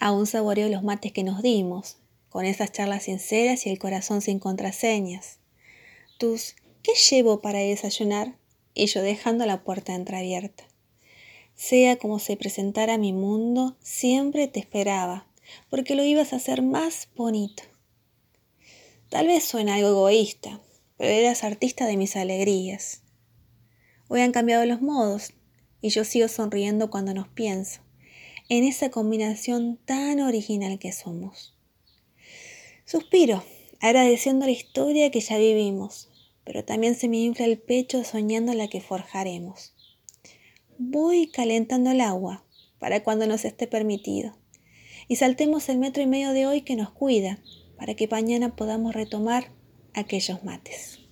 Aún saboreo los mates que nos dimos, con esas charlas sinceras y el corazón sin contraseñas. Tus, ¿qué llevo para desayunar? Y yo dejando la puerta entreabierta. Sea como se presentara mi mundo, siempre te esperaba, porque lo ibas a hacer más bonito. Tal vez suene algo egoísta, pero eras artista de mis alegrías. Hoy han cambiado los modos y yo sigo sonriendo cuando nos pienso en esa combinación tan original que somos. Suspiro, agradeciendo la historia que ya vivimos, pero también se me infla el pecho soñando la que forjaremos. Voy calentando el agua para cuando nos esté permitido y saltemos el metro y medio de hoy que nos cuida para que mañana podamos retomar aquellos mates.